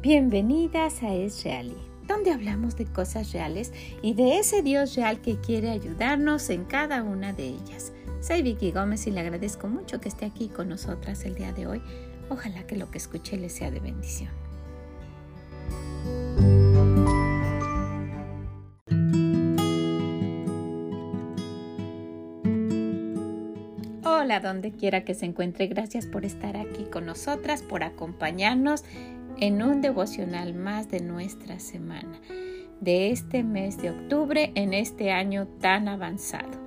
bienvenidas a Es Reali, donde hablamos de cosas reales y de ese Dios real que quiere ayudarnos en cada una de ellas. Soy Vicky Gómez y le agradezco mucho que esté aquí con nosotras el día de hoy. Ojalá que lo que escuche le sea de bendición. Hola, donde quiera que se encuentre, gracias por estar aquí con nosotras, por acompañarnos en un devocional más de nuestra semana, de este mes de octubre, en este año tan avanzado.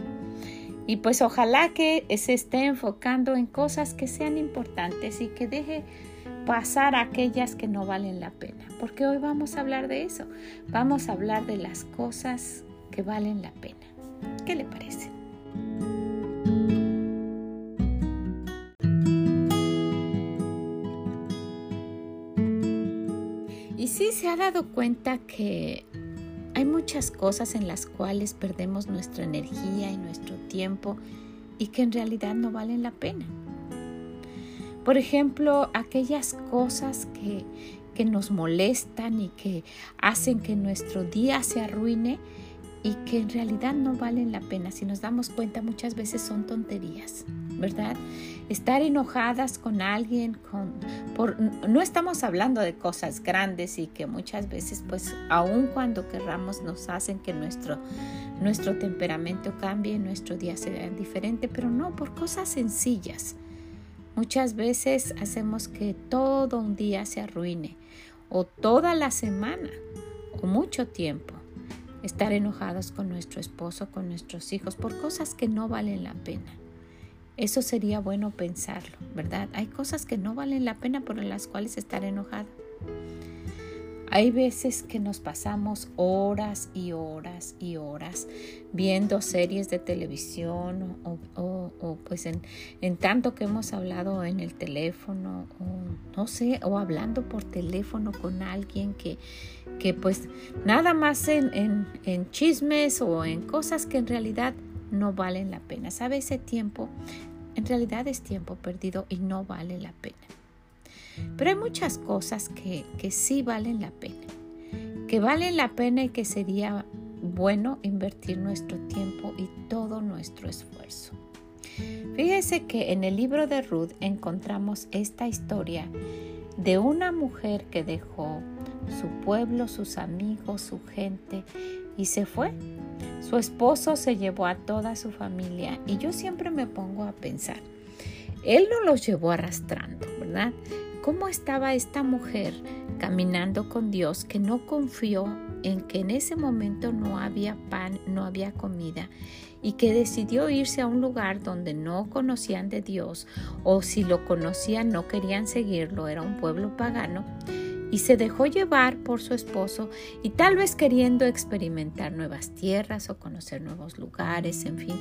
Y pues ojalá que se esté enfocando en cosas que sean importantes y que deje pasar aquellas que no valen la pena, porque hoy vamos a hablar de eso, vamos a hablar de las cosas que valen la pena. ¿Qué le parece? Se ha dado cuenta que hay muchas cosas en las cuales perdemos nuestra energía y nuestro tiempo y que en realidad no valen la pena. Por ejemplo, aquellas cosas que, que nos molestan y que hacen que nuestro día se arruine y que en realidad no valen la pena. Si nos damos cuenta, muchas veces son tonterías, ¿verdad? Estar enojadas con alguien, con, por, no estamos hablando de cosas grandes y que muchas veces, pues, aun cuando querramos, nos hacen que nuestro, nuestro temperamento cambie, nuestro día sea diferente, pero no por cosas sencillas. Muchas veces hacemos que todo un día se arruine o toda la semana o mucho tiempo estar enojados con nuestro esposo, con nuestros hijos, por cosas que no valen la pena. Eso sería bueno pensarlo, ¿verdad? Hay cosas que no valen la pena por las cuales estar enojado. Hay veces que nos pasamos horas y horas y horas viendo series de televisión o, pues en, tanto que hemos hablado en el teléfono o no sé, o hablando por teléfono con alguien que, que pues nada más en, en chismes o en cosas que en realidad no valen la pena. ¿Sabe ese tiempo? En realidad es tiempo perdido y no vale la pena. Pero hay muchas cosas que, que sí valen la pena. Que valen la pena y que sería bueno invertir nuestro tiempo y todo nuestro esfuerzo. Fíjese que en el libro de Ruth encontramos esta historia de una mujer que dejó su pueblo, sus amigos, su gente y se fue su esposo se llevó a toda su familia y yo siempre me pongo a pensar, él no los llevó arrastrando, ¿verdad? ¿Cómo estaba esta mujer caminando con Dios que no confió en que en ese momento no había pan, no había comida y que decidió irse a un lugar donde no conocían de Dios o si lo conocían no querían seguirlo, era un pueblo pagano? Y se dejó llevar por su esposo y tal vez queriendo experimentar nuevas tierras o conocer nuevos lugares, en fin.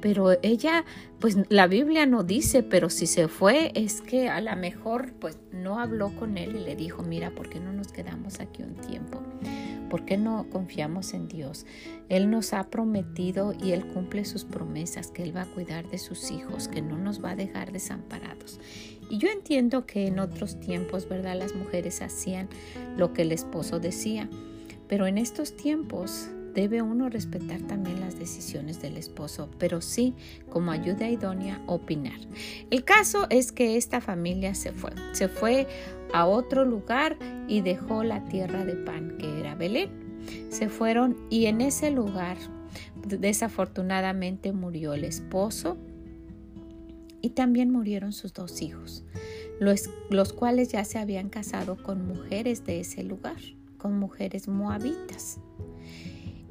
Pero ella, pues la Biblia no dice, pero si se fue es que a lo mejor pues no habló con él y le dijo, mira, ¿por qué no nos quedamos aquí un tiempo? ¿Por qué no confiamos en Dios? Él nos ha prometido y Él cumple sus promesas, que Él va a cuidar de sus hijos, que no nos va a dejar desamparados. Y yo entiendo que en otros tiempos, ¿verdad? Las mujeres hacían lo que el esposo decía, pero en estos tiempos debe uno respetar también las decisiones del esposo, pero sí como ayuda idónea opinar. El caso es que esta familia se fue, se fue a otro lugar y dejó la tierra de pan que era Belén. Se fueron y en ese lugar desafortunadamente murió el esposo y también murieron sus dos hijos, los, los cuales ya se habían casado con mujeres de ese lugar, con mujeres moabitas.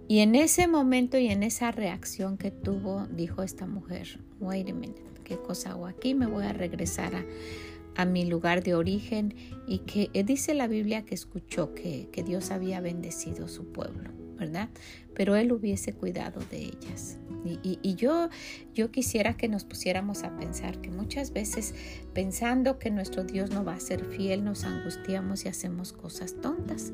Y en ese momento y en esa reacción que tuvo, dijo esta mujer, wait a minute, ¿qué cosa hago aquí? Me voy a regresar a, a mi lugar de origen y que eh, dice la Biblia que escuchó que, que Dios había bendecido su pueblo, Pero él hubiese cuidado de ellas. Y, y, yo, yo quisiera que nos pusiéramos a pensar que muchas veces pensando que nuestro Dios no va a ser fiel, nos angustiamos y hacemos cosas tontas.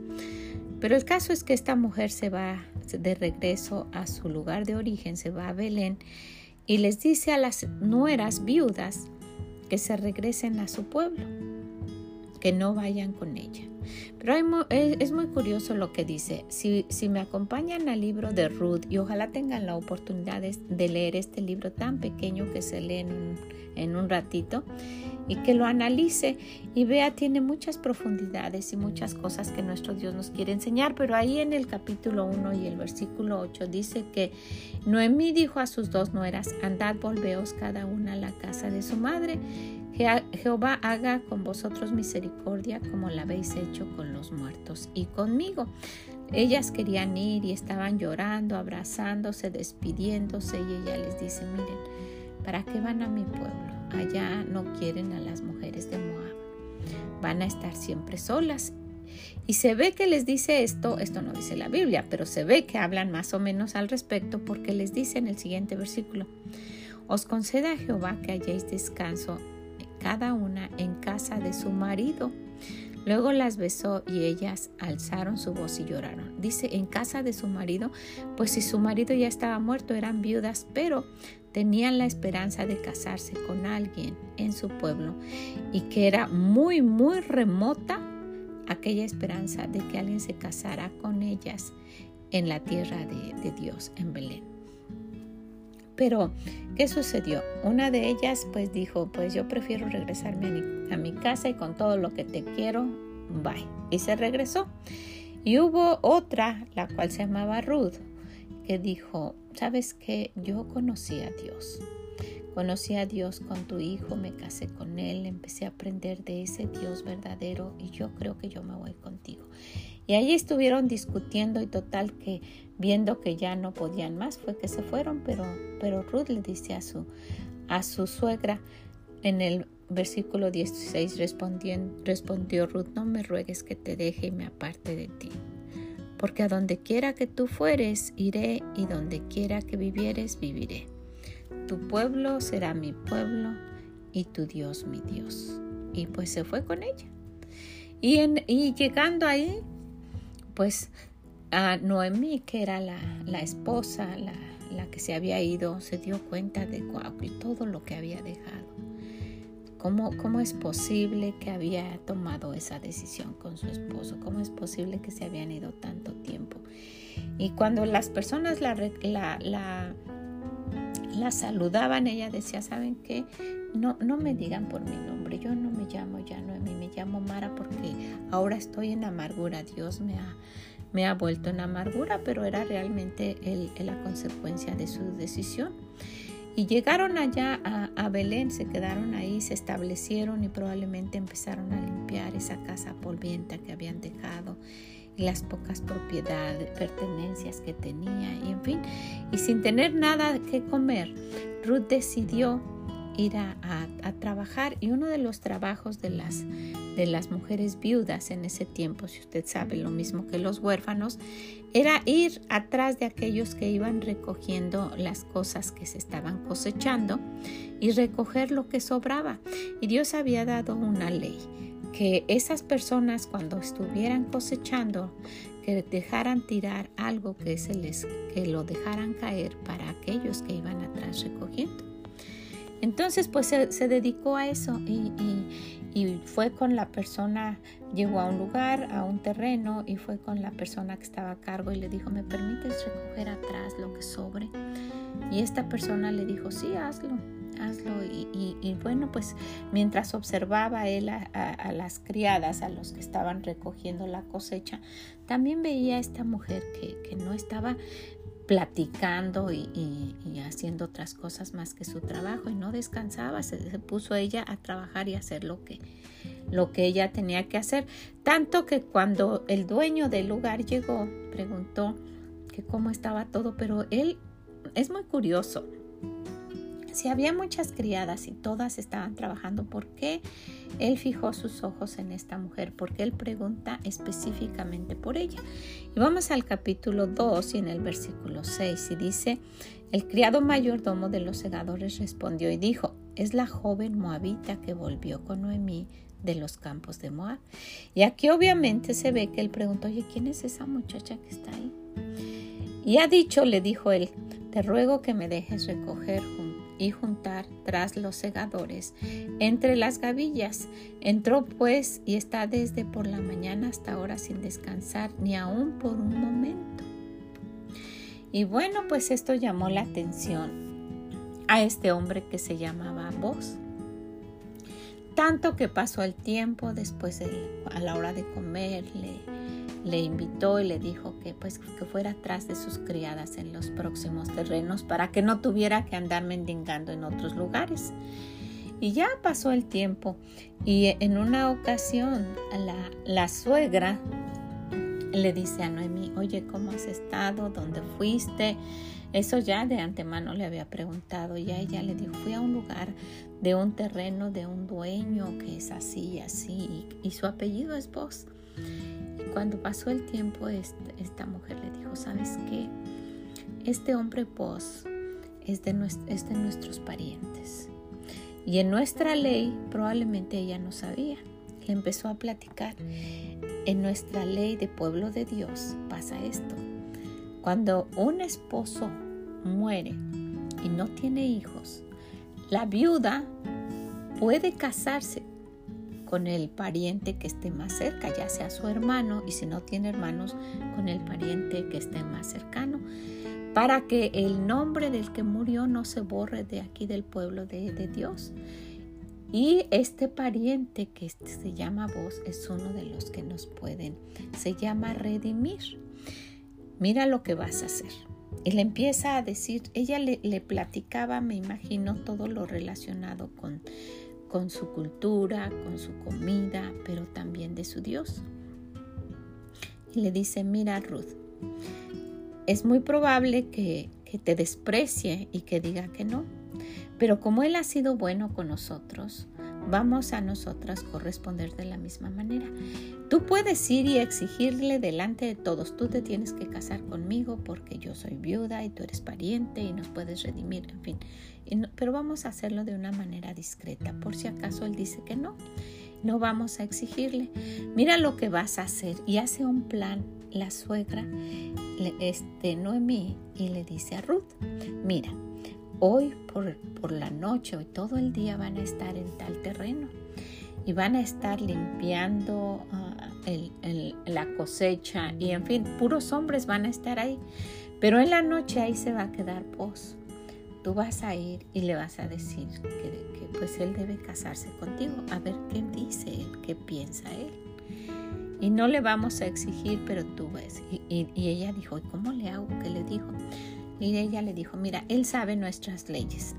Pero el caso es que esta mujer se va de regreso a su lugar de origen, se va a Belén y les dice a las nueras viudas, que se regresen a su pueblo. Que no vayan con ella. Pero es muy curioso lo que dice. Si, me acompañan al libro de Ruth y ojalá tengan la oportunidad de, leer este libro tan pequeño que se lee en un, en un ratito y que lo analice y vea, tiene muchas profundidades y muchas cosas que nuestro Dios nos quiere enseñar. Pero ahí en el capítulo 1 y el versículo 8 dice que Noemí dijo a sus dos nueras, andad, volveos cada una a la casa de su madre Jehová haga con vosotros misericordia como la habéis hecho con los muertos y conmigo. Ellas querían ir y estaban llorando, abrazándose, despidiéndose y ella les dice, miren, ¿para qué van a mi pueblo? Allá no quieren a las mujeres de Moab. Van a estar siempre solas. Y se ve que les dice esto, esto no dice la Biblia, pero se ve que hablan más o menos al respecto porque les dice en el siguiente versículo, os conceda a Jehová que hayáis descanso cada una en casa de su marido. Luego las besó y ellas alzaron su voz y lloraron. Dice, en casa de su marido, pues si su marido ya estaba muerto, eran viudas, pero tenían la esperanza de casarse con alguien en su pueblo y que era muy, muy remota aquella esperanza de que alguien se casara con ellas en la tierra de, de Dios, en Belén. Pero, ¿qué sucedió? Una de ellas pues dijo, pues yo prefiero regresarme a mi, casa y con todo lo que te quiero, bye. Y se regresó. Y hubo otra, la cual se llamaba Ruth, que dijo, ¿sabes qué? Yo conocí a Dios. Conocí a Dios con tu hijo, me casé con él, empecé a aprender de ese Dios verdadero y yo creo que yo me voy contigo. Y ahí estuvieron discutiendo y total que viendo que ya no podían más fue que se fueron, pero, pero Ruth le dice a su, a su suegra en el versículo 16 respondió Ruth, no me ruegues que te deje y me aparte de ti, porque a donde quiera que tú fueres, iré y donde quiera que vivieres, viviré. Tu pueblo será mi pueblo y tu Dios mi Dios. Y pues se fue con ella. Y, en, y llegando ahí, pues a Noemí, que era la, esposa, la, que se había ido, se dio cuenta de todo lo que había dejado. ¿Cómo, ¿Cómo es posible que había tomado esa decisión con su esposo? ¿Cómo es posible que se habían ido tanto tiempo? Y cuando las personas la, la, la, saludaban, ella decía, ¿saben qué? No, no me digan por mi nombre, yo no me llamo ya Noemí, me llamo Mara porque ahora estoy en amargura, Dios me ha, me ha vuelto en amargura, pero era realmente la consecuencia de su decisión. Y llegaron allá a, Belén, se quedaron ahí, se establecieron y probablemente empezaron a limpiar esa casa polvienta que habían dejado las pocas propiedades, pertenencias que tenía, y en fin. Y sin tener nada que comer, Ruth decidió ir a, trabajar y uno de los trabajos de las, de las mujeres viudas en ese tiempo, si usted sabe lo mismo que los huérfanos, era ir atrás de aquellos que iban recogiendo las cosas que se estaban cosechando y recoger lo que sobraba. Y Dios había dado una ley que esas personas cuando estuvieran cosechando que dejaran tirar algo que se les que lo dejaran caer para aquellos que iban atrás recogiendo. Entonces, pues se, dedicó a eso y, fue con la persona, llegó a un lugar, a un terreno y fue con la persona que estaba a cargo y le dijo, ¿me permites recoger atrás lo que sobre? Y esta persona le dijo, sí, hazlo, hazlo. Y, bueno, pues mientras observaba él a, las criadas, a los que estaban recogiendo la cosecha, también veía a esta mujer que, que no estaba platicando y, haciendo otras cosas más que su trabajo y no descansaba, se, puso ella a trabajar y hacer lo que, lo que ella tenía que hacer. Tanto que cuando el dueño del lugar llegó, preguntó que cómo estaba todo, pero él es muy curioso. Si había muchas criadas y todas estaban trabajando, ¿por qué él fijó sus ojos en esta mujer? Porque él pregunta específicamente por ella. Y vamos al capítulo 2 y en el versículo 6 y dice, el criado mayordomo de los segadores respondió y dijo, es la joven moabita que volvió con Noemí de los campos de Moab. Y aquí obviamente se ve que él preguntó, oye, ¿quién es esa muchacha que está ahí? Y ha dicho, le dijo él, te ruego que me dejes recoger junto y juntar tras los segadores, entre las gavillas. Entró pues y está desde por la mañana hasta ahora sin descansar, ni aún por un momento. Y bueno, pues esto llamó la atención a este hombre que se llamaba Vos. Tanto que pasó el tiempo después a la hora de comer, le, invitó y le dijo que pues que fuera atrás de sus criadas en los próximos terrenos para que no tuviera que andar mendigando en otros lugares. Y ya pasó el tiempo y en una ocasión la, la suegra le dice a Noemí, oye, ¿cómo has estado? ¿Dónde fuiste? Eso ya de antemano le había preguntado y a ella le dijo, fui a un lugar de un terreno de un dueño que es así y así y, su apellido es vos. Y cuando pasó el tiempo esta mujer le dijo, ¿sabes qué? Este hombre vos es de, es de nuestros parientes. Y en nuestra ley probablemente ella no sabía. Le empezó a platicar. En nuestra ley de pueblo de Dios pasa esto. Cuando un esposo muere y no tiene hijos, la viuda puede casarse con el pariente que esté más cerca, ya sea su hermano, y si no tiene hermanos, con el pariente que esté más cercano, para que el nombre del que murió no se borre de aquí del pueblo de, de Dios. Y este pariente que se llama vos es uno de los que nos pueden, se llama redimir mira lo que vas a hacer. Y le empieza a decir, ella le, platicaba, me imagino, todo lo relacionado con, con su cultura, con su comida, pero también de su Dios. Y le dice, mira Ruth, es muy probable que, que te desprecie y que diga que no, pero como Él ha sido bueno con nosotros, vamos a nosotras corresponder de la misma manera. Tú puedes ir y exigirle delante de todos, tú te tienes que casar conmigo porque yo soy viuda y tú eres pariente y nos puedes redimir, en fin. Pero vamos a hacerlo de una manera discreta, por si acaso él dice que no. No vamos a exigirle. Mira lo que vas a hacer y hace un plan la suegra, este Noemí, y le dice a Ruth, mira, hoy por, por la noche, hoy todo el día van a estar en tal terreno y van a estar limpiando ah, la cosecha y en fin, puros hombres van a estar ahí. Pero en la noche ahí se va a quedar vos. Tú vas a ir y le vas a decir que, pues él debe casarse contigo, a ver qué dice él, qué piensa él. Y no le vamos a exigir, pero tú ves. Y, y ella dijo, ¿y cómo le hago? ¿Qué le dijo? Y ella le dijo, mira, Él sabe nuestras leyes.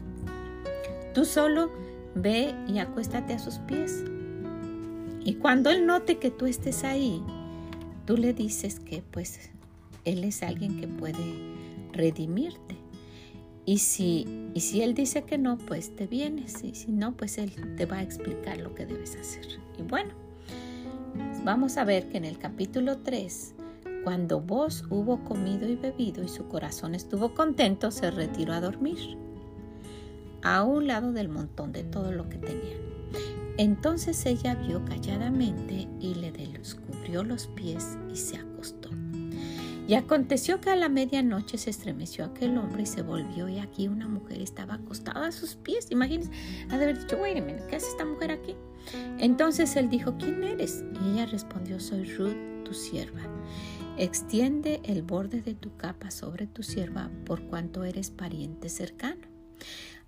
Tú solo ve y acuéstate a sus pies. Y cuando Él note que tú estés ahí, tú le dices que pues Él es alguien que puede redimirte. Y si, y si Él dice que no, pues te vienes. Y si no, pues Él te va a explicar lo que debes hacer. Y bueno, vamos a ver que en el capítulo 3 cuando vos hubo comido y bebido y su corazón estuvo contento, se retiró a dormir, a un lado del montón de todo lo que tenía. Entonces ella vio calladamente y le descubrió los pies y se acostó. Y aconteció que a la medianoche se estremeció aquel hombre y se volvió y aquí una mujer estaba acostada a sus pies. Imagínense, ha de haber dicho, wait ¿qué hace esta mujer aquí? Entonces él dijo, ¿quién eres? Y ella respondió, soy Ruth, tu sierva. Extiende el borde de tu capa sobre tu sierva por cuanto eres pariente cercano.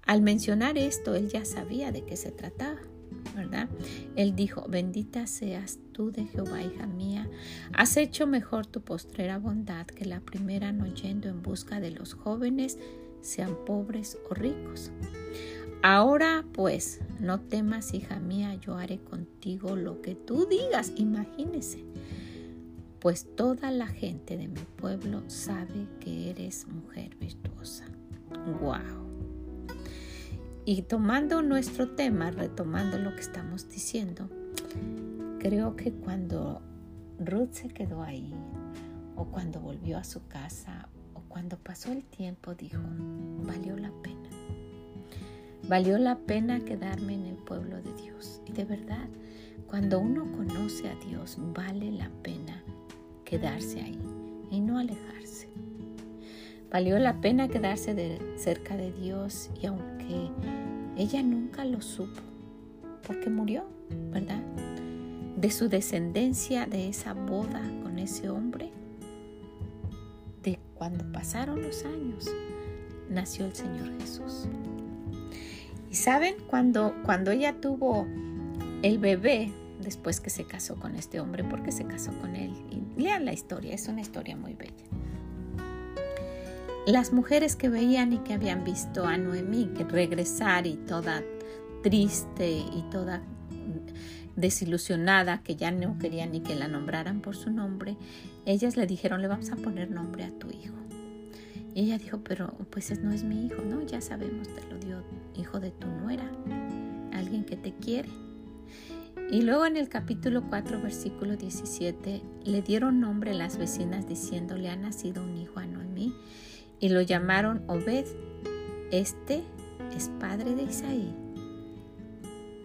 Al mencionar esto, él ya sabía de qué se trataba, ¿verdad? Él dijo, bendita seas tú de Jehová, hija mía, has hecho mejor tu postrera bondad que la primera no yendo en busca de los jóvenes, sean pobres o ricos. Ahora pues, no temas, hija mía, yo haré contigo lo que tú digas, imagínese pues toda la gente de mi pueblo sabe que eres mujer virtuosa. ¡Wow! Y tomando nuestro tema, retomando lo que estamos diciendo, creo que cuando Ruth se quedó ahí, o cuando volvió a su casa, o cuando pasó el tiempo, dijo, valió la pena. Valió la pena quedarme en el pueblo de Dios. Y de verdad, cuando uno conoce a Dios, vale la pena quedarse ahí y no alejarse. Valió la pena quedarse cerca de Dios y aunque ella nunca lo supo, porque murió, ¿verdad? De su descendencia, de esa boda con ese hombre, de cuando pasaron los años, nació el Señor Jesús. Y saben, cuando, cuando ella tuvo el bebé, después que se casó con este hombre, porque se casó con él, y lean la historia, es una historia muy bella. Las mujeres que veían y que habían visto a Noemí regresar y toda triste y toda desilusionada, que ya no quería ni que la nombraran por su nombre, ellas le dijeron, le vamos a poner nombre a tu hijo. Y ella dijo, pero pues no es mi hijo, no, ya sabemos, te lo dio hijo de tu nuera, alguien que te quiere. Y luego en el capítulo 4, versículo 17, le dieron nombre las vecinas diciéndole, ha nacido un hijo a Noemí, y lo llamaron Obed. Este es padre de Isaí,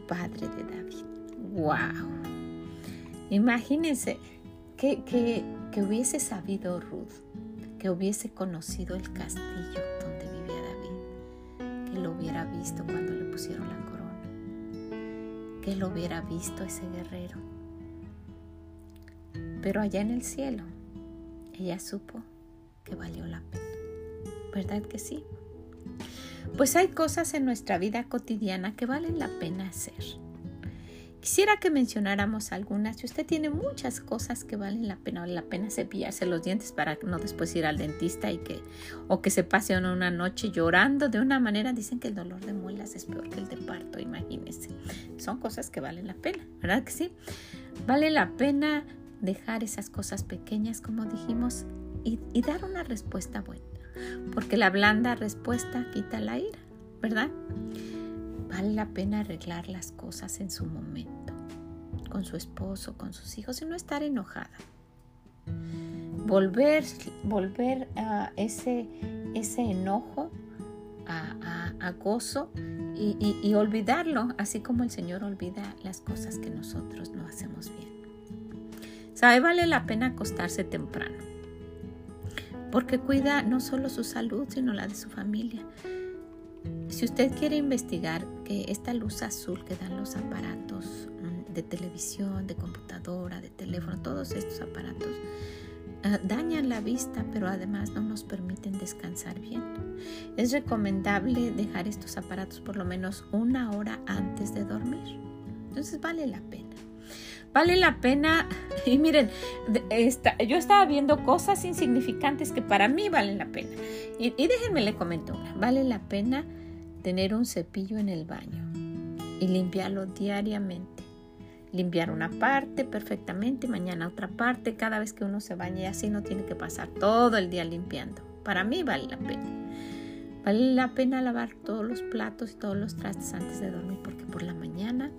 padre de David. ¡Wow! Imagínense que, que, que hubiese sabido Ruth, que hubiese conocido el castillo donde vivía David, que lo hubiera visto cuando le pusieron la corona, que lo hubiera visto ese guerrero. Pero allá en el cielo, ella supo que valió la pena. ¿Verdad que sí? Pues hay cosas en nuestra vida cotidiana que valen la pena hacer Quisiera que mencionáramos algunas. Si usted tiene muchas cosas que valen la pena, vale la pena cepillarse los dientes para no después ir al dentista y que o que se pase una noche llorando de una manera. Dicen que el dolor de muelas es peor que el de parto, imagínense. Son cosas que valen la pena, ¿verdad que sí? Vale la pena dejar esas cosas pequeñas, como dijimos, y dar una respuesta buena, porque la blanda respuesta quita la ira, ¿verdad? Vale la pena arreglar las cosas en su momento, con su esposo, con sus hijos y no estar enojada. Volver, volver a ese, ese enojo a, gozo y, y, olvidarlo, así como el Señor olvida las cosas que nosotros no hacemos bien. ¿Sabe? Vale la pena acostarse temprano, porque cuida no solo su salud, sino la de su familia. Si usted quiere investigar que esta luz azul que dan los aparatos mm, de televisión, de computadora, de teléfono, todos estos aparatos, ah, dañan la vista, pero además no nos permiten descansar bien. Es recomendable dejar estos aparatos por lo menos una hora antes de dormir. Entonces vale la pena. Vale la pena, y miren, yo estaba viendo cosas insignificantes que para mí valen la pena. Y, déjenme le comento una, vale la pena tener un cepillo en el baño y limpiarlo diariamente. Limpiar una parte perfectamente, mañana otra parte, cada vez que uno se baña y así no tiene que pasar todo el día limpiando. Para mí vale la pena. Vale la pena lavar todos los platos y todos los trastes antes de dormir porque por la mañana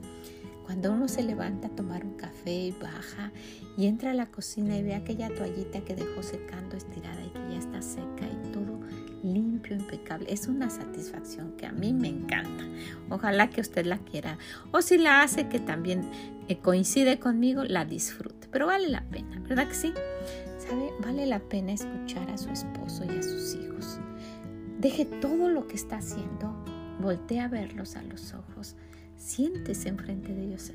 cuando uno se levanta a tomar un café y baja y entra a la cocina y ve aquella toallita que dejó secando estirada y que ya está seca y todo limpio, impecable. Es una satisfacción que a mí me encanta. Ojalá que usted la quiera. O si la hace, que también eh, coincide conmigo, la disfrute. Pero vale la pena, ¿verdad que sí? ¿Sabe? Vale la pena escuchar a su esposo y a sus hijos. Deje todo lo que está haciendo, voltee a verlos a los ojos, siéntese enfrente de ellos.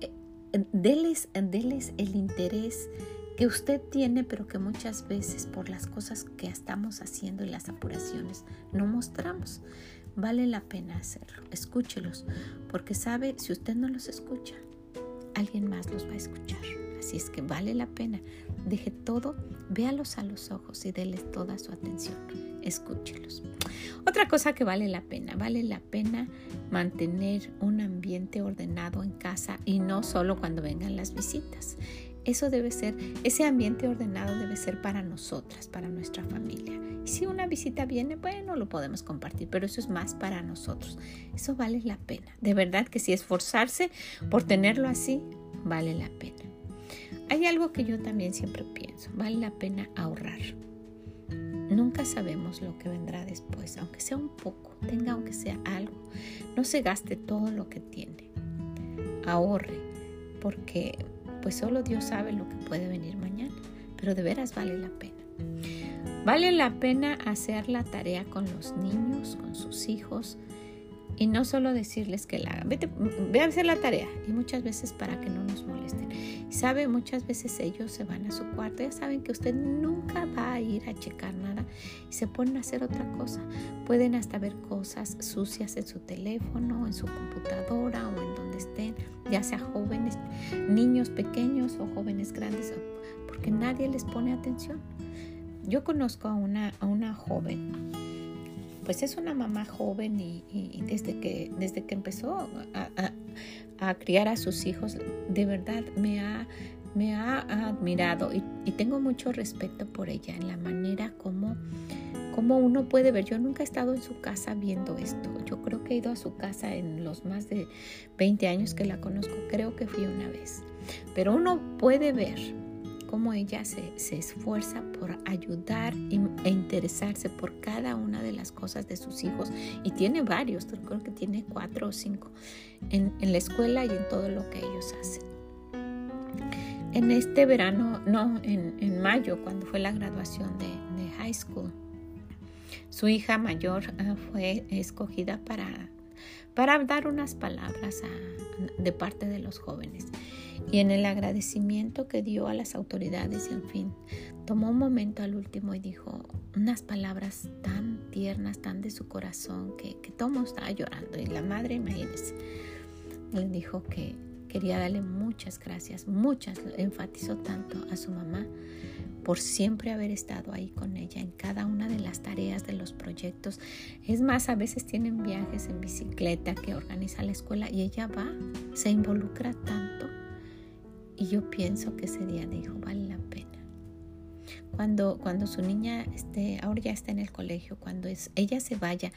Eh, deles, deles el interés que usted tiene, pero que muchas veces por las cosas que estamos haciendo y las apuraciones no mostramos. Vale la pena hacerlo. Escúchelos, porque sabe, si usted no los escucha, alguien más los va a escuchar. Así es que vale la pena. Deje todo, véalos a los ojos y déles toda su atención. Escúchelos. Otra cosa que vale la pena, vale la pena mantener un ambiente ordenado en casa y no solo cuando vengan las visitas. Eso debe ser, ese ambiente ordenado debe ser para nosotras, para nuestra familia. Si una visita viene, bueno, lo podemos compartir, pero eso es más para nosotros. Eso vale la pena. De verdad que si esforzarse por tenerlo así, vale la pena. Hay algo que yo también siempre pienso, vale la pena ahorrar. Nunca sabemos lo que vendrá después, aunque sea un poco, tenga aunque sea algo. No se gaste todo lo que tiene. Ahorre, porque pues solo Dios sabe lo que puede venir mañana, pero de veras vale la pena. Vale la pena hacer la tarea con los niños, con sus hijos Y no solo decirles que la hagan, Vete, ve a hacer la tarea. Y muchas veces para que no nos molesten. Sabe, muchas veces ellos se van a su cuarto, ya saben que usted nunca va a ir a checar nada y se ponen a hacer otra cosa. Pueden hasta ver cosas sucias en su teléfono, en su computadora o en donde estén, ya sea jóvenes, niños pequeños o jóvenes grandes, porque nadie les pone atención. Yo conozco a una, a una joven pues es una mamá joven y, desde, que, desde que empezó a, criar a sus hijos, de verdad me ha, me ha admirado y, tengo mucho respeto por ella en la manera como, como uno puede ver. Yo nunca he estado en su casa viendo esto. Yo creo que he ido a su casa en los más de 20 años que la conozco. Creo que fui una vez. Pero uno puede ver cómo ella se, esfuerza por ayudar e interesarse por cada una de las cosas de sus hijos. Y tiene varios, creo que tiene cuatro o cinco, en, la escuela y en todo lo que ellos hacen. En este verano, no, en, mayo, cuando fue la graduación de, high school, su hija mayor ah, fue escogida para, para dar unas palabras de parte de los jóvenes y en el agradecimiento que dio a las autoridades en fin, tomó un momento al último y dijo unas palabras tan tiernas, tan de su corazón, que, que todo estaba llorando. Y la madre, imagínense, le dijo que quería darle muchas gracias, muchas, enfatizó tanto a su mamá por siempre haber estado ahí con ella en cada una de las tareas de los proyectos. Es más, a veces tienen viajes en bicicleta que organiza la escuela y ella va, se involucra tanto y yo pienso que ese día dijo, vale la pena. Cuando, cuando su niña esté, ahora ya está en el colegio, cuando es, ella se vaya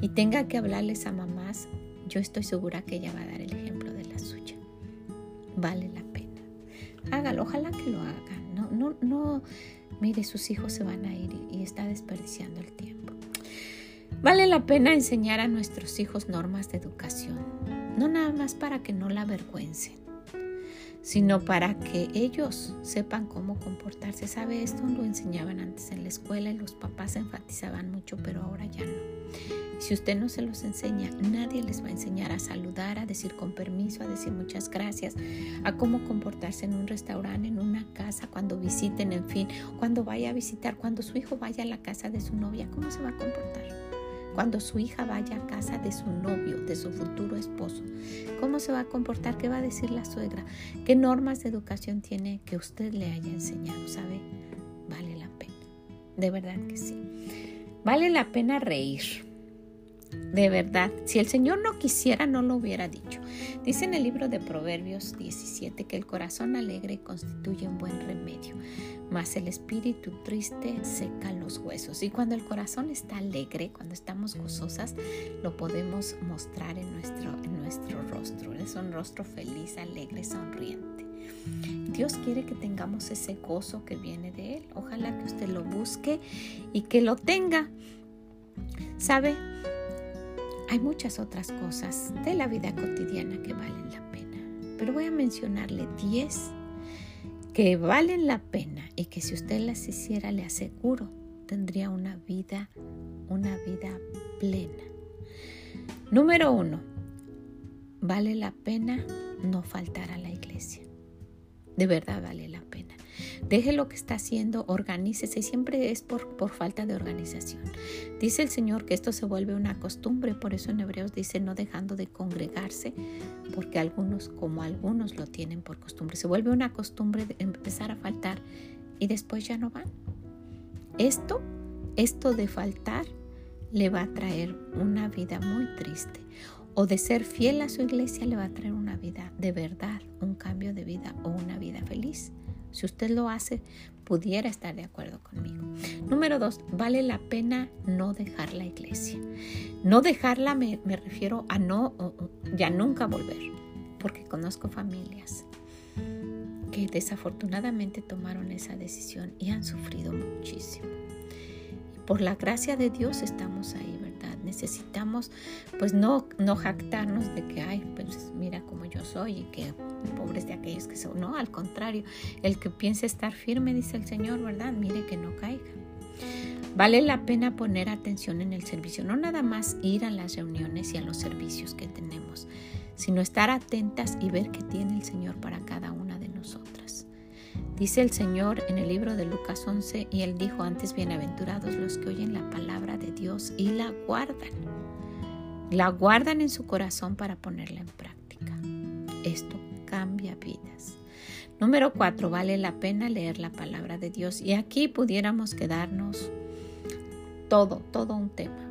y tenga que hablarles a mamás, yo estoy segura que ella va a dar el ejemplo de la suya. Vale la pena. Hágalo, ojalá que lo haga. No, no, mire, sus hijos se van a ir y, y está desperdiciando el tiempo. Vale la pena enseñar a nuestros hijos normas de educación, no nada más para que no la avergüencen, sino para que ellos sepan cómo comportarse. ¿Sabe? Esto lo enseñaban antes en la escuela y los papás enfatizaban mucho, pero ahora ya no. Si usted no se los enseña, nadie les va a enseñar a saludar, a decir con permiso, a decir muchas gracias, a cómo comportarse en un restaurante, en una casa, cuando visiten, en fin, cuando vaya a visitar, cuando su hijo vaya a la casa de su novia, ¿cómo se va a comportar? Cuando su hija vaya a casa de su novio, de su futuro esposo. ¿Cómo se va a comportar? ¿Qué va a decir la suegra? ¿Qué normas de educación tiene que usted le haya enseñado? ¿Sabe? Vale la pena. De verdad que sí. Vale la pena reír. De verdad, si el Señor no quisiera, no lo hubiera dicho. Dice en el libro de Proverbios 17 que el corazón alegre constituye un buen remedio, mas el espíritu triste seca los huesos. Y cuando el corazón está alegre, cuando estamos gozosas, lo podemos mostrar en nuestro, en nuestro rostro. Es un rostro feliz, alegre, sonriente. Dios quiere que tengamos ese gozo que viene de Él. Ojalá que usted lo busque y que lo tenga. ¿Sabe? Hay muchas otras cosas de la vida cotidiana que valen la pena, pero voy a mencionarle 10 que valen la pena y que si usted las hiciera, le aseguro, tendría una vida, una vida plena. Número uno, vale la pena no faltar a la iglesia. De verdad vale la pena. Deje lo que está haciendo, organícese. Siempre es por, por falta de organización. Dice el Señor que esto se vuelve una costumbre, por eso en Hebreos dice no dejando de congregarse, porque algunos, como algunos lo tienen por costumbre, se vuelve una costumbre de empezar a faltar y después ya no van. Esto, esto de faltar, le va a traer una vida muy triste o de ser fiel a su iglesia le va a traer una vida de verdad, un cambio de vida o una vida feliz. Si usted lo hace, pudiera estar de acuerdo conmigo. Número dos, vale la pena no dejar la iglesia. No dejarla me, refiero a no, ya nunca volver, porque conozco familias que desafortunadamente tomaron esa decisión y han sufrido muchísimo. por la gracia de Dios estamos ahí, ¿verdad? Necesitamos pues no, no jactarnos de que, ay, pues mira cómo yo soy y que pobres de aquellos que son. No, al contrario, el que piense estar firme, dice el Señor, ¿verdad? Mire que no caiga. Vale la pena poner atención en el servicio, no nada más ir a las reuniones y a los servicios que tenemos, sino estar atentas y ver qué tiene el Señor para cada una de nosotras. Dice el Señor en el libro de Lucas 11, y él dijo antes, bienaventurados los que oyen la palabra de Dios y la guardan. La guardan en su corazón para ponerla en práctica. Esto cambia vidas. Número cuatro, vale la pena leer la palabra de Dios. Y aquí pudiéramos quedarnos todo, todo un tema.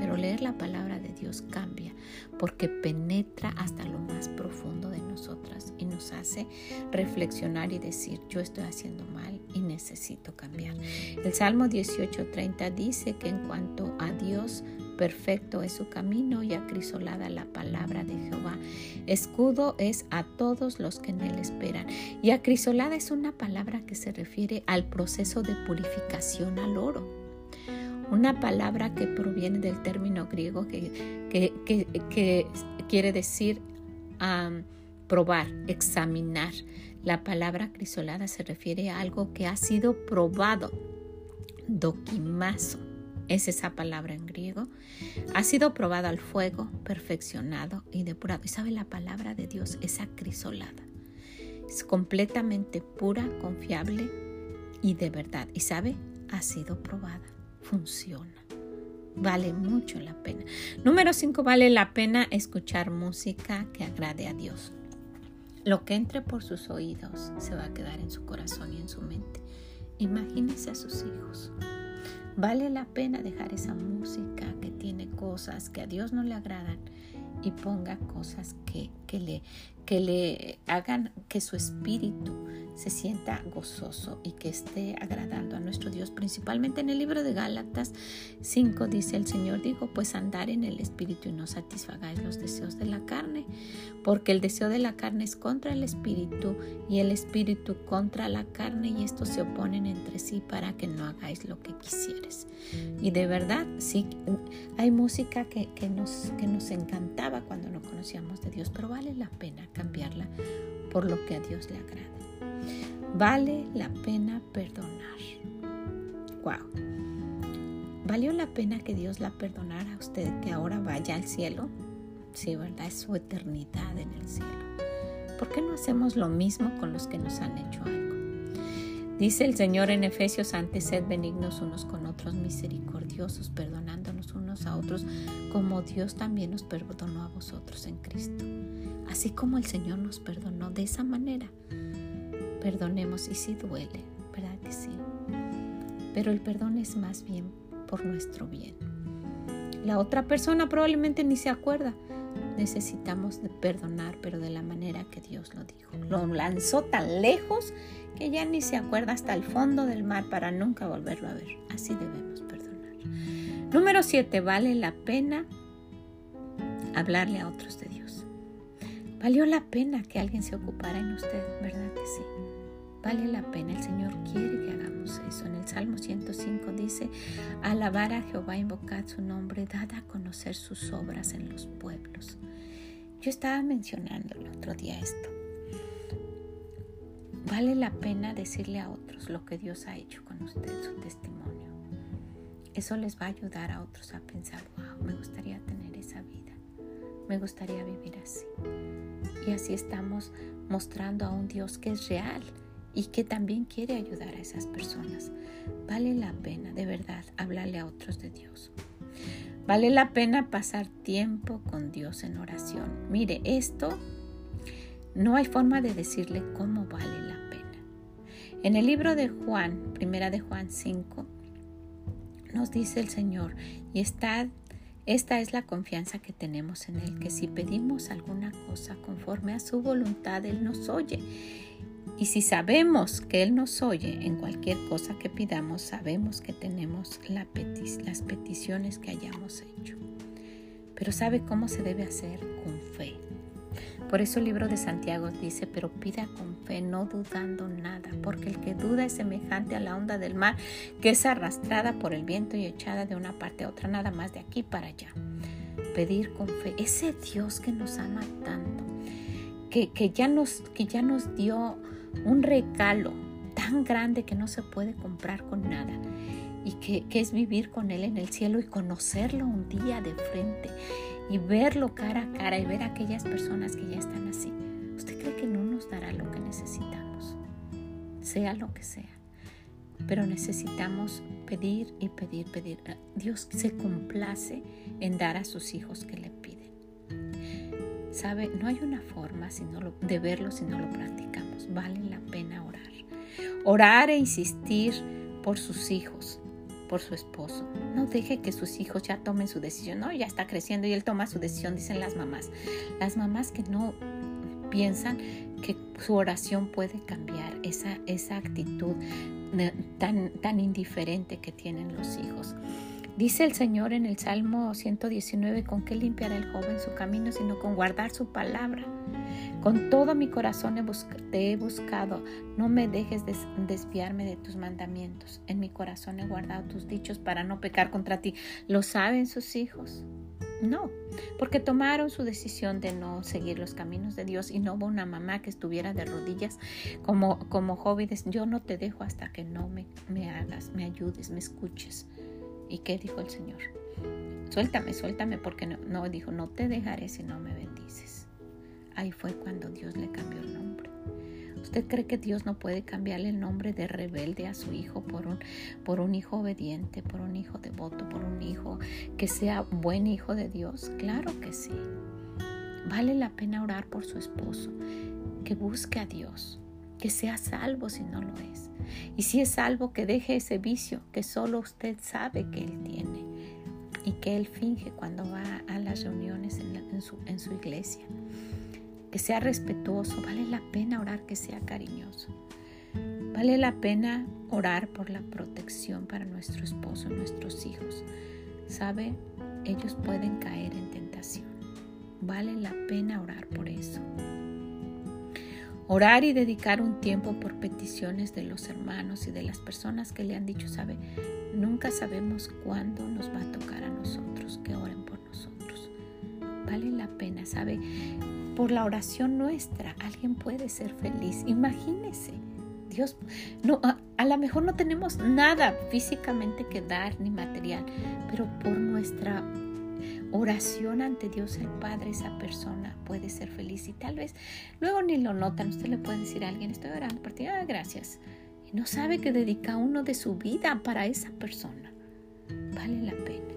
Pero leer la palabra de Dios cambia porque penetra hasta lo más profundo de nosotras y nos hace reflexionar y decir, yo estoy haciendo mal y necesito cambiar. El Salmo 18:30 dice que en cuanto a Dios, perfecto es su camino y acrisolada la palabra de Jehová. Escudo es a todos los que en él esperan. Y acrisolada es una palabra que se refiere al proceso de purificación al oro una palabra que proviene del término griego que, quiere decir probar, examinar. La palabra crisolada se refiere a algo que ha sido probado, doquimazo es esa palabra en griego, ha sido probado al fuego, perfeccionado y depurado. Y sabe, la palabra de Dios es acrisolada. Es completamente pura, confiable y de verdad. Y sabe, ha sido probada funciona. Vale mucho la pena. Número 5. Vale la pena escuchar música que agrade a Dios. Lo que entre por sus oídos se va a quedar en su corazón y en su mente. Imagínese a sus hijos. Vale la pena dejar esa música que tiene cosas que a Dios no le agradan y ponga cosas que, que, le, que le hagan que su espíritu se sienta gozoso y que esté agradando a nuestro Dios. Principalmente en el libro de Gálatas 5 dice el Señor, digo, pues andar en el espíritu y no satisfagáis los deseos de la carne, porque el deseo de la carne es contra el espíritu y el espíritu contra la carne y estos se oponen entre sí para que no hagáis lo que quisieres. Y de verdad, sí, hay música que, que, nos, que nos encantaba cuando no conocíamos de Dios, pero vale la pena cambiarla por lo que a Dios le agrada. Vale la pena perdonar. Wow. ¿Valió la pena que Dios la perdonara a usted que ahora vaya al cielo? Sí, ¿verdad? Es su eternidad en el cielo. ¿Por qué no hacemos lo mismo con los que nos han hecho algo? Dice el Señor en Efesios, antes sed benignos unos con otros, misericordiosos, perdonándonos unos a otros, como Dios también nos perdonó a vosotros en Cristo. Así como el Señor nos perdonó de esa manera, perdonemos y si duele, ¿verdad que sí? Pero el perdón es más bien por nuestro bien. La otra persona probablemente ni se acuerda. Necesitamos perdonar, pero de la manera que Dios lo dijo. Lo lanzó tan lejos que ya ni se acuerda hasta el fondo del mar para nunca volverlo a ver. Así debemos perdonar. Número 7. Vale la pena hablarle a otros de Dios. Valió la pena que alguien se ocupara en usted, ¿verdad que sí? Vale la pena, el Señor quiere que hagamos eso. En el Salmo 105 dice, alabar a Jehová, invocar su nombre, dad a conocer sus obras en los pueblos. Yo estaba mencionando el otro día esto. Vale la pena decirle a otros lo que Dios ha hecho con usted, su testimonio. Eso les va a ayudar a otros a pensar, wow, me gustaría tener esa vida, me gustaría vivir así. Y así estamos mostrando a un Dios que es real, y que también quiere ayudar a esas personas. Vale la pena, de verdad, hablarle a otros de Dios. Vale la pena pasar tiempo con Dios en oración. Mire, esto no hay forma de decirle cómo vale la pena. En el libro de Juan, primera de Juan 5, nos dice el Señor, y está, esta es la confianza que tenemos en Él, que si pedimos alguna cosa conforme a su voluntad, Él nos oye. Y si sabemos que Él nos oye en cualquier cosa que pidamos, sabemos que tenemos las peticiones que hayamos hecho. Pero ¿sabe cómo se debe hacer? Con fe. Por eso el libro de Santiago dice, pero pida con fe, no dudando nada, porque el que duda es semejante a la onda del mar, que es arrastrada por el viento y echada de una parte a otra, nada más de aquí para allá. Pedir con fe, ese Dios que nos ama tanto, que, que ya, nos, que ya nos dio un regalo tan grande que no se puede comprar con nada y que, es vivir con Él en el cielo y conocerlo un día de frente y verlo cara a cara y ver a aquellas personas que ya están así. ¿Usted cree que no nos dará lo que necesitamos? Sea lo que sea. Pero necesitamos pedir y pedir, pedir. Dios se complace en dar a sus hijos que le piden. Sabe, no hay una forma sino de verlo si no lo practicamos. Vale la pena orar. Orar e insistir por sus hijos, por su esposo. No deje que sus hijos ya tomen su decisión. No, ya está creciendo y él toma su decisión, dicen las mamás. Las mamás que no piensan que su oración puede cambiar esa, esa actitud tan, tan indiferente que tienen los hijos. Dice el Señor en el Salmo 119, ¿con qué limpiará el joven su camino sino con guardar su palabra? Con todo mi corazón te he buscado, no me dejes desviarme de tus mandamientos. En mi corazón he guardado tus dichos para no pecar contra ti. ¿Lo saben sus hijos? No, porque tomaron su decisión de no seguir los caminos de Dios y no hubo una mamá que estuviera de rodillas como, como jóvenes. Yo no te dejo hasta que no me, me hagas, me ayudes, me escuches. ¿Y qué dijo el Señor? Suéltame, suéltame, porque no, no dijo, no te dejaré si no me bendices. Ahí fue cuando Dios le cambió el nombre. ¿Usted cree que Dios no puede cambiarle el nombre de rebelde a su hijo por un, por un hijo obediente, por un hijo devoto, por un hijo que sea buen hijo de Dios? Claro que sí. Vale la pena orar por su esposo, que busque a Dios, que sea salvo si no lo es. Y si es salvo, que deje ese vicio que solo usted sabe que él tiene y que él finge cuando va a las reuniones en, su, en su iglesia. Que sea respetuoso, vale la pena orar que sea cariñoso. Vale la pena orar por la protección para nuestro esposo, nuestros hijos. ¿Sabe? Ellos pueden caer en tentación. Vale la pena orar por eso. Orar y dedicar un tiempo por peticiones de los hermanos y de las personas que le han dicho, sabe, nunca sabemos cuándo nos va a tocar a nosotros que oren por nosotros. Vale la pena, sabe, por la oración nuestra alguien puede ser feliz. Imagínese, Dios, no, a, a lo mejor no tenemos nada físicamente que dar ni material, pero por nuestra oración ante Dios el Padre, esa persona puede ser feliz y tal vez luego ni lo notan. Usted le puede decir a alguien, estoy orando por ti, ah, gracias. Y no sabe que dedica uno de su vida para esa persona. Vale la pena.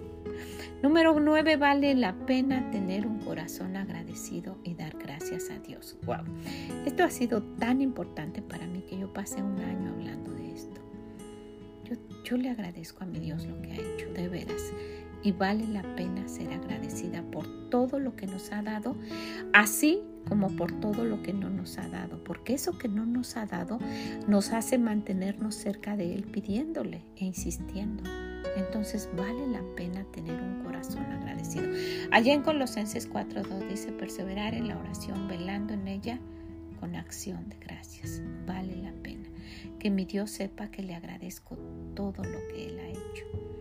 Número nueve, vale la pena tener un corazón agradecido y dar gracias a Dios. Wow, esto ha sido tan importante para mí que yo pasé un año hablando de esto. Yo, yo le agradezco a mi Dios lo que ha hecho, de veras y vale la pena ser agradecida por todo lo que nos ha dado, así como por todo lo que no nos ha dado, porque eso que no nos ha dado nos hace mantenernos cerca de Él pidiéndole e insistiendo. Entonces vale la pena tener un corazón agradecido. Allá en Colosenses 4.2 dice perseverar en la oración, velando en ella con acción de gracias. Vale la pena que mi Dios sepa que le agradezco todo lo que Él ha hecho.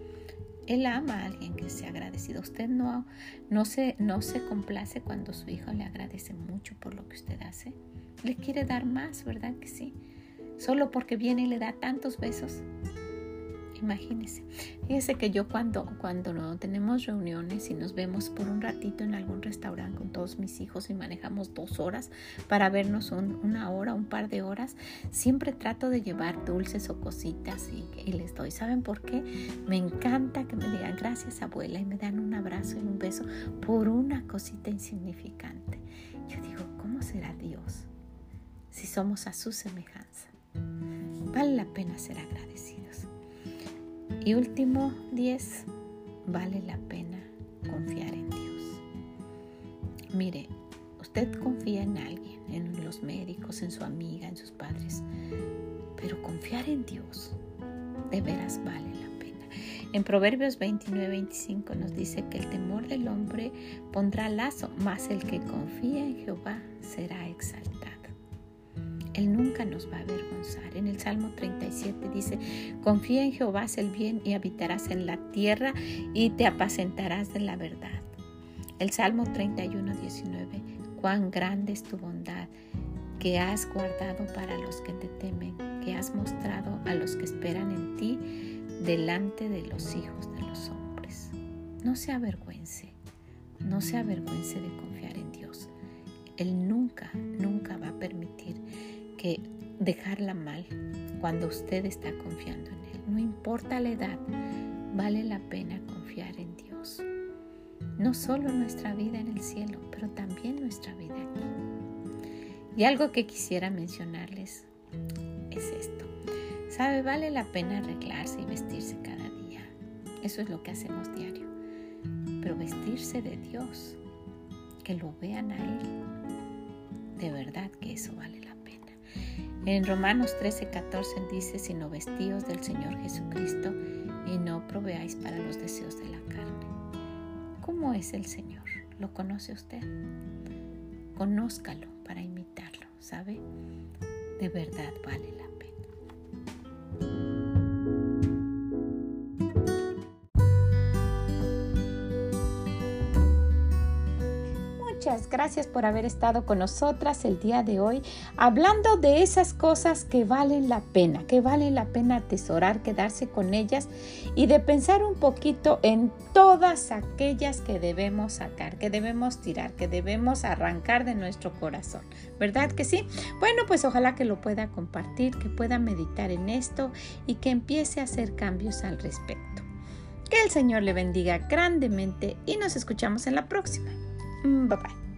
Él ama a alguien que sea agradecido. Usted no, no, se, no se complace cuando su hijo le agradece mucho por lo que usted hace. Le quiere dar más, ¿verdad que sí? Solo porque viene y le da tantos besos. Imagínese. Fíjese que yo cuando, cuando no tenemos reuniones y nos vemos por un ratito en algún restaurante con todos mis hijos y manejamos dos horas para vernos una hora, un par de horas, siempre trato de llevar dulces o cositas y, les doy. ¿Saben por qué? Me encanta que me digan gracias abuela y me dan un abrazo y un beso por una cosita insignificante. Yo digo, ¿cómo será Dios si somos a su semejanza? Vale la pena ser agradecidos. Y último, 10, vale la pena confiar en Dios. Mire, usted confía en alguien, en los médicos, en su amiga, en sus padres, pero confiar en Dios de veras vale la pena. En Proverbios 29, 25 nos dice que el temor del hombre pondrá lazo, mas el que confía en Jehová será exaltado. Él nunca nos va a avergonzar. En el Salmo 37 dice, confía en Jehová, haz el bien y habitarás en la tierra y te apacentarás de la verdad. El Salmo 31, 19, cuán grande es tu bondad que has guardado para los que te temen que has mostrado a los que esperan en ti delante de los hijos de los hombres. No se avergüence, no se avergüence de confiar en Dios. Él nunca, nunca va a permitir dejarla mal cuando usted está confiando en Él. No importa la edad, vale la pena confiar en Dios. No solo nuestra vida en el cielo, pero también nuestra vida aquí. Y algo que quisiera mencionarles es esto. ¿Sabe? Vale la pena arreglarse y vestirse cada día. Eso es lo que hacemos diario. Pero vestirse de Dios, que lo vean a Él, de verdad que eso vale. En Romanos 13, 14 dice, sino vestidos del Señor Jesucristo y no proveáis para los deseos de la carne. ¿Cómo es el Señor? ¿Lo conoce usted? Conózcalo para imitarlo, ¿sabe? De verdad vale la Gracias por haber estado con nosotras el día de hoy hablando de esas cosas que valen la pena, que valen la pena atesorar, quedarse con ellas y de pensar un poquito en todas aquellas que debemos sacar, que debemos tirar, que debemos arrancar de nuestro corazón. ¿Verdad que sí? Bueno, pues ojalá que lo pueda compartir, que pueda meditar en esto y que empiece a hacer cambios al respecto. Que el Señor le bendiga grandemente y nos escuchamos en la próxima. Mm, bye bye.